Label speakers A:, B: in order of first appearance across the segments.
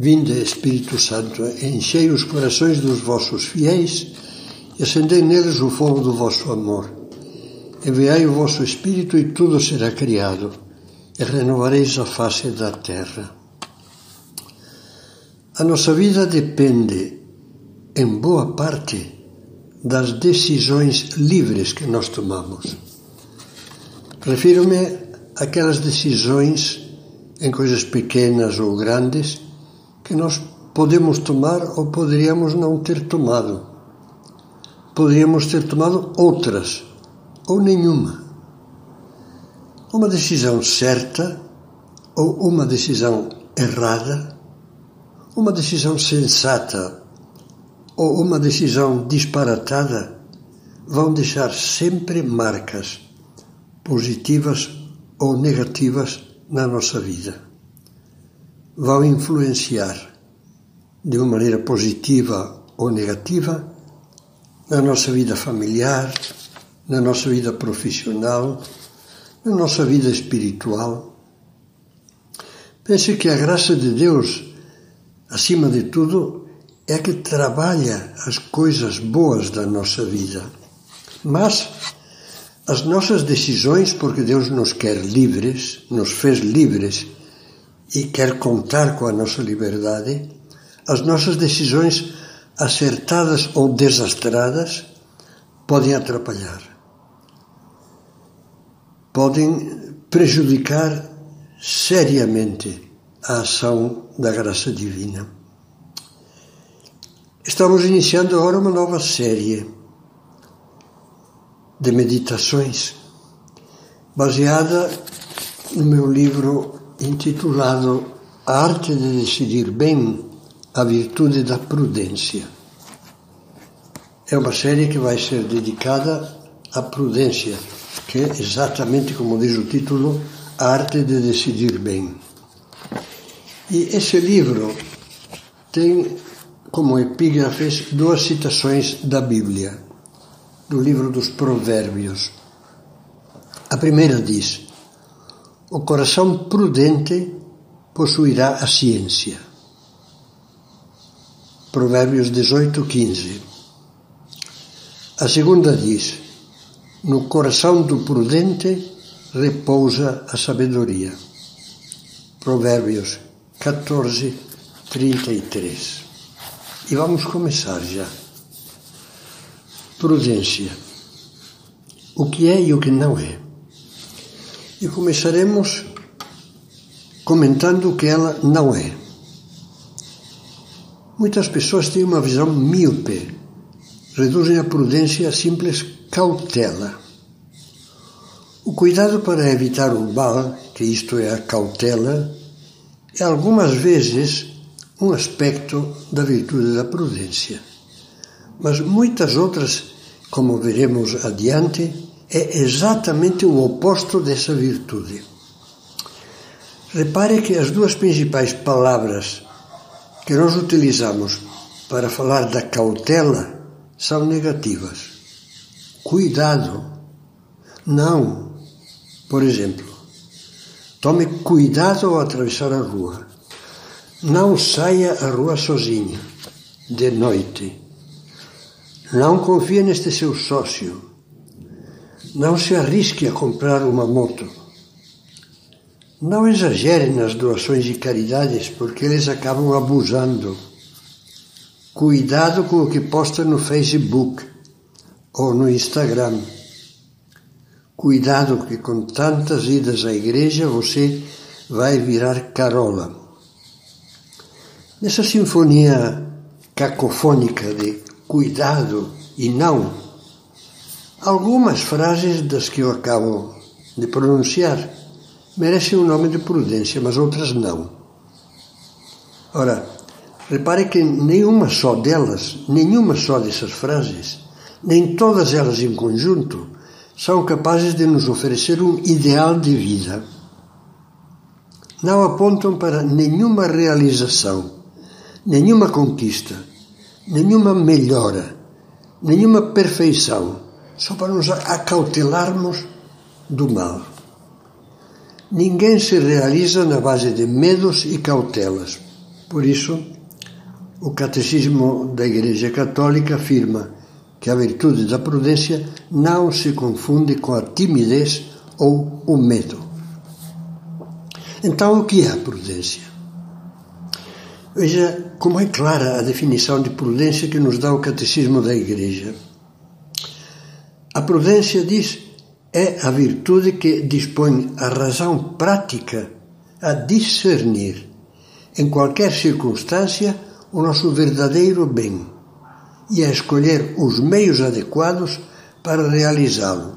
A: Vinde, Espírito Santo, enchei os corações dos vossos fiéis e acendei neles o fogo do vosso amor. Enviai o vosso Espírito e tudo será criado, e renovareis a face da terra. A nossa vida depende, em boa parte, das decisões livres que nós tomamos. Refiro-me àquelas decisões em coisas pequenas ou grandes que nós podemos tomar ou poderíamos não ter tomado. Poderíamos ter tomado outras ou nenhuma. Uma decisão certa ou uma decisão errada, uma decisão sensata ou uma decisão disparatada vão deixar sempre marcas positivas ou negativas na nossa vida. Vão influenciar de uma maneira positiva ou negativa na nossa vida familiar, na nossa vida profissional, na nossa vida espiritual. Pense que a graça de Deus, acima de tudo, é que trabalha as coisas boas da nossa vida. Mas as nossas decisões, porque Deus nos quer livres, nos fez livres e quer contar com a nossa liberdade, as nossas decisões acertadas ou desastradas podem atrapalhar, podem prejudicar seriamente a ação da graça divina. Estamos iniciando agora uma nova série de meditações, baseada no meu livro intitulado A Arte de Decidir Bem, a Virtude da Prudência. É uma série que vai ser dedicada à prudência, que é exatamente como diz o título, A Arte de Decidir Bem. E esse livro tem como epígrafes duas citações da Bíblia do livro dos Provérbios. A primeira diz: O coração prudente possuirá a ciência. Provérbios 18, 15. A segunda diz: No coração do prudente repousa a sabedoria. Provérbios 14, 33. E vamos começar já prudência. O que é e o que não é. E começaremos comentando o que ela não é. Muitas pessoas têm uma visão míope, reduzem a prudência a simples cautela. O cuidado para evitar o mal, que isto é a cautela, é algumas vezes um aspecto da virtude da prudência. Mas muitas outras, como veremos adiante, é exatamente o oposto dessa virtude. Repare que as duas principais palavras que nós utilizamos para falar da cautela são negativas. Cuidado. Não. Por exemplo, tome cuidado ao atravessar a rua. Não saia à rua sozinho, de noite. Não confie neste seu sócio. Não se arrisque a comprar uma moto. Não exagere nas doações de caridades, porque eles acabam abusando. Cuidado com o que posta no Facebook ou no Instagram. Cuidado que com tantas idas à igreja você vai virar carola. Nessa sinfonia cacofônica de cuidado e não. Algumas frases das que eu acabo de pronunciar merecem o nome de prudência, mas outras não. Ora, repare que nenhuma só delas, nenhuma só dessas frases, nem todas elas em conjunto, são capazes de nos oferecer um ideal de vida. Não apontam para nenhuma realização, nenhuma conquista, nenhuma melhora, nenhuma perfeição, só para nos acautelarmos do mal. Ninguém se realiza na base de medos e cautelas. Por isso, o Catecismo da Igreja Católica afirma que a virtude da prudência não se confunde com a timidez ou o medo. Então, o que é a prudência? Veja como é clara a definição de prudência que nos dá o Catecismo da Igreja. Prudência, diz, é a virtude que dispõe a razão prática a discernir, em qualquer circunstância, o nosso verdadeiro bem e a escolher os meios adequados para realizá-lo.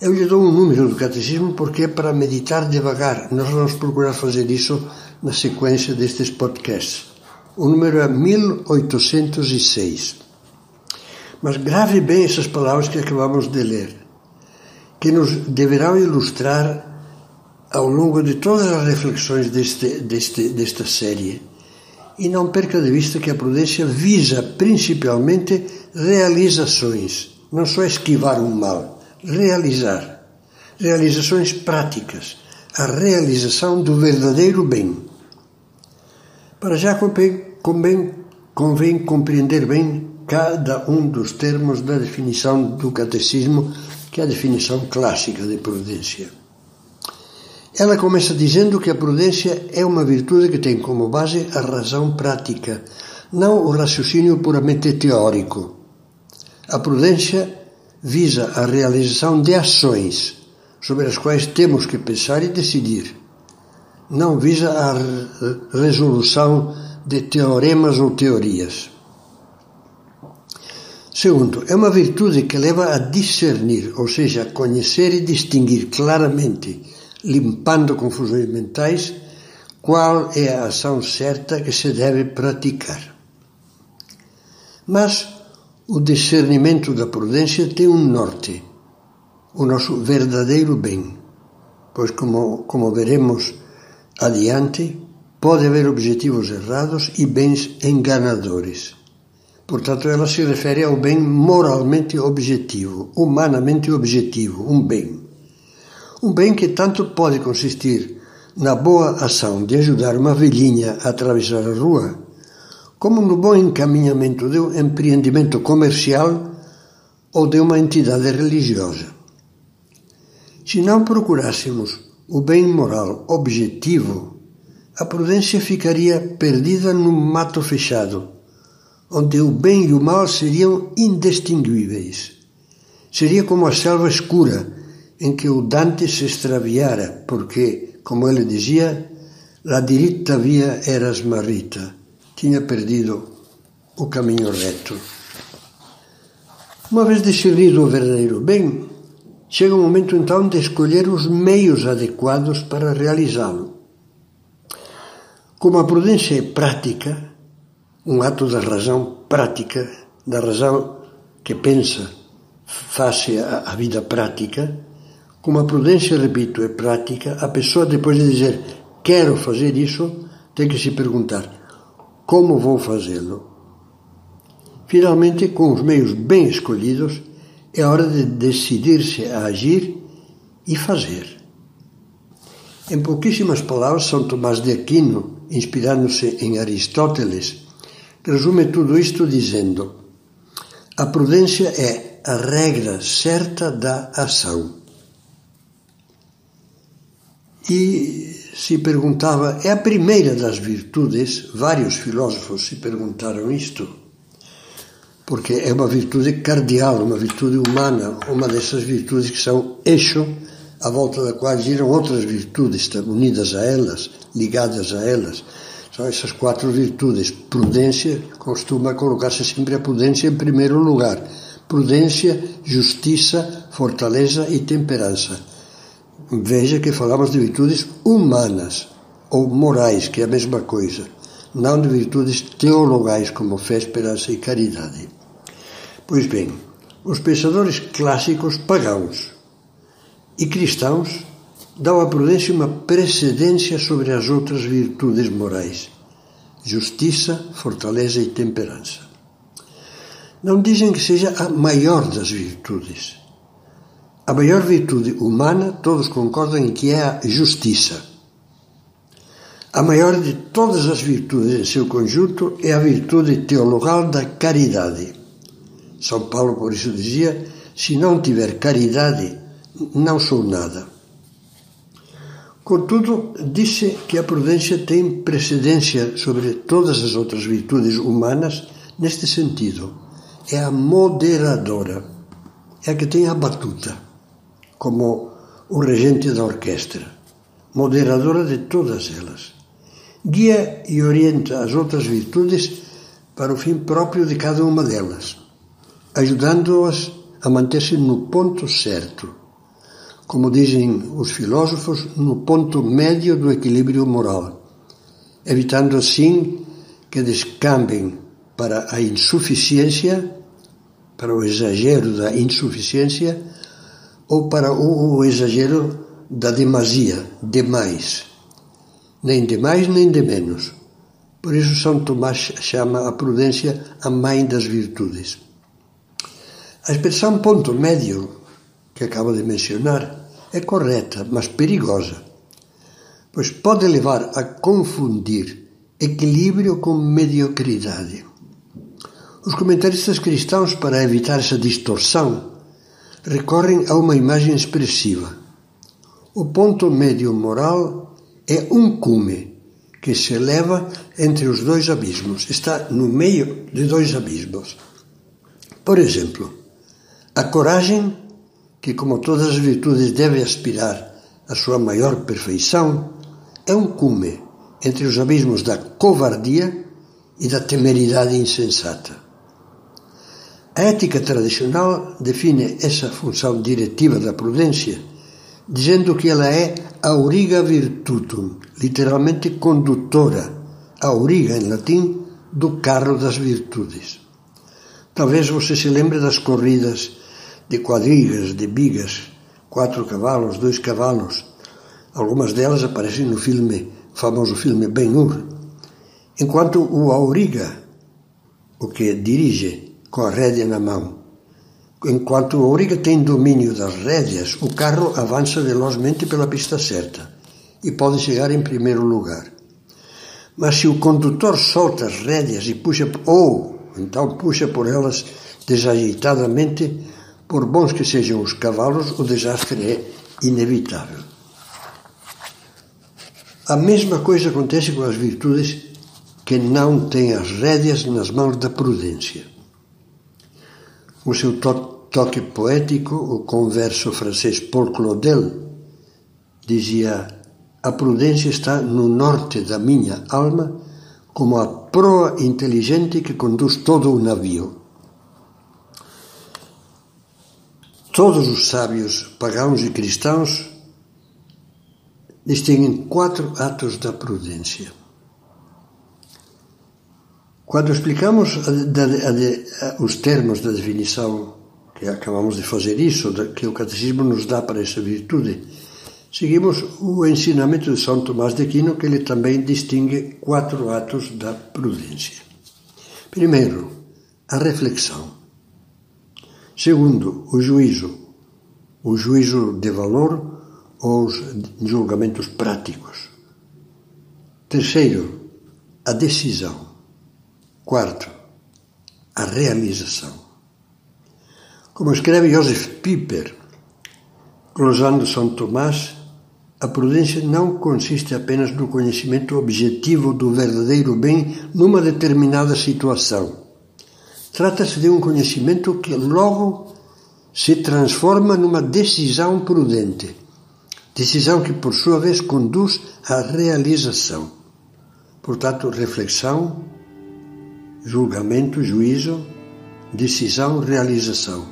A: Eu lhe dou um número do catecismo porque é para meditar devagar. Nós vamos procurar fazer isso na sequência destes podcasts. O número é 1806. Mas grave bem essas palavras que acabamos de ler, que nos deverão ilustrar ao longo de todas as reflexões deste, deste, desta série. E não perca de vista que a prudência visa principalmente realizações, não só esquivar um mal, realizar. Realizações práticas, a realização do verdadeiro bem. Para já convém, convém, convém compreender bem cada um dos termos da definição do catecismo, que é a definição clássica de prudência. Ela começa dizendo que a prudência é uma virtude que tem como base a razão prática, não o raciocínio puramente teórico. A prudência visa a realização de ações sobre as quais temos que pensar e decidir. Não visa a resolução de teoremas ou teorias. Segundo, é uma virtude que leva a discernir, ou seja, conhecer e distinguir claramente limpando confusões mentais, qual é a ação certa que se deve praticar. Mas o discernimento da prudência tem um norte, o nosso verdadeiro bem, pois, como, como veremos adiante, pode haver objetivos errados e bens enganadores. Portanto, ela se refere ao bem moralmente objetivo, humanamente objetivo, um bem. Um bem que tanto pode consistir na boa ação de ajudar uma velhinha a atravessar a rua, como no bom encaminhamento de um empreendimento comercial ou de uma entidade religiosa. Se não procurássemos o bem moral objetivo, a prudência ficaria perdida num mato fechado, onde o bem e o mal seriam indistinguíveis. Seria como a selva escura em que o Dante se extraviara, porque, como ele dizia, la diritta via era smarrita, tinha perdido o caminho reto. Uma vez discernido o verdadeiro bem, chega o momento então de escolher os meios adequados para realizá-lo. Como a prudência é prática, um ato da razão prática, da razão que pensa face à vida prática, como a prudência, repito, é prática, a pessoa depois de dizer quero fazer isso, tem que se perguntar como vou fazê-lo. Finalmente, com os meios bem escolhidos, é hora de decidir-se a agir e fazer. Em pouquíssimas palavras, São Tomás de Aquino, inspirando-se em Aristóteles, resume tudo isto dizendo: a prudência é a regra certa da ação e se perguntava, é a primeira das virtudes, vários filósofos se perguntaram isto, porque é uma virtude cardial, uma virtude humana, uma dessas virtudes que são eixo à volta da qual giram outras virtudes unidas a elas, ligadas a elas. São essas quatro virtudes. Prudência, costuma colocar-se sempre a prudência em primeiro lugar. Prudência, justiça, fortaleza e temperança Veja que falamos de virtudes humanas ou morais, que é a mesma coisa, não de virtudes teologais como fé, esperança e caridade. Pois bem, os pensadores clássicos pagãos e cristãos dão à prudência uma precedência sobre as outras virtudes morais: justiça, fortaleza e temperança. Não dizem que seja a maior das virtudes a maior virtude humana, todos concordam em que é a justiça. A maior de todas as virtudes em seu conjunto é a virtude teologal da caridade. São Paulo, por isso, dizia: se não tiver caridade, não sou nada. Contudo, disse que a prudência tem precedência sobre todas as outras virtudes humanas neste sentido. É a moderadora, é a que tem a batuta, como o regente da orquestra, moderadora de todas elas. Guia e orienta as outras virtudes para o fim próprio de cada uma delas, ajudando-as a manter-se no ponto certo como dizem os filósofos, no ponto médio do equilíbrio moral, evitando assim que descambem para a insuficiência, para o exagero da insuficiência ou para o, exagero da demasia, demais. Nem de mais nem de menos. Por isso São Tomás chama a prudência a mãe das virtudes. A expressão ponto médio que acabo de mencionar é correta, mas perigosa, pois pode levar a confundir equilíbrio com mediocridade. Os comentaristas cristãos, para evitar essa distorção, recorrem a uma imagem expressiva. O ponto médio moral é um cume que se eleva entre os dois abismos, está no meio de dois abismos. Por exemplo, a coragem que, como todas as virtudes, deve aspirar à sua maior perfeição, é um cume entre os abismos da covardia e da temeridade insensata. A ética tradicional define essa função diretiva da prudência dizendo que ela é auriga virtutum, literalmente condutora, auriga em latim, do carro das virtudes. Talvez você se lembre das corridas de quadrigas, de bigas, quatro cavalos, dois cavalos. Algumas delas aparecem no filme, famoso filme Ben-Hur. Enquanto o auriga, o que dirige com a rédea na mão, enquanto o auriga tem domínio das rédeas, o carro avança velozmente pela pista certa e pode chegar em primeiro lugar. Mas se o condutor solta as rédeas e puxa, ou então puxa por elas desajeitadamente, por bons que sejam os cavalos, o desastre é inevitável. A mesma coisa acontece com as virtudes que não têm as rédeas nas mãos da prudência. O seu to toque poético, o converso francês Paul Claudel dizia: A prudência está no norte da minha alma, como a proa inteligente que conduz todo o navio. Todos os sábios pagãos e cristãos distinguem quatro atos da prudência. Quando explicamos a, a, a, os termos da definição que acabamos de fazer isso, que o catecismo nos dá para essa virtude, seguimos o ensinamento de São Tomás de Aquino, que ele também distingue quatro atos da prudência. Primeiro, a reflexão. Segundo, o juízo, o juízo de valor ou os julgamentos práticos. Terceiro, a decisão. Quarto, a realização. Como escreve Joseph Piper, glosando São Tomás, a prudência não consiste apenas no conhecimento objetivo do verdadeiro bem numa determinada situação Trata-se de um conhecimento que logo se transforma numa decisão prudente, decisão que, por sua vez, conduz à realização. Portanto, reflexão, julgamento, juízo, decisão, realização.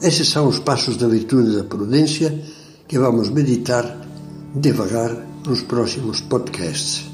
A: Esses são os passos da virtude da prudência que vamos meditar devagar nos próximos podcasts.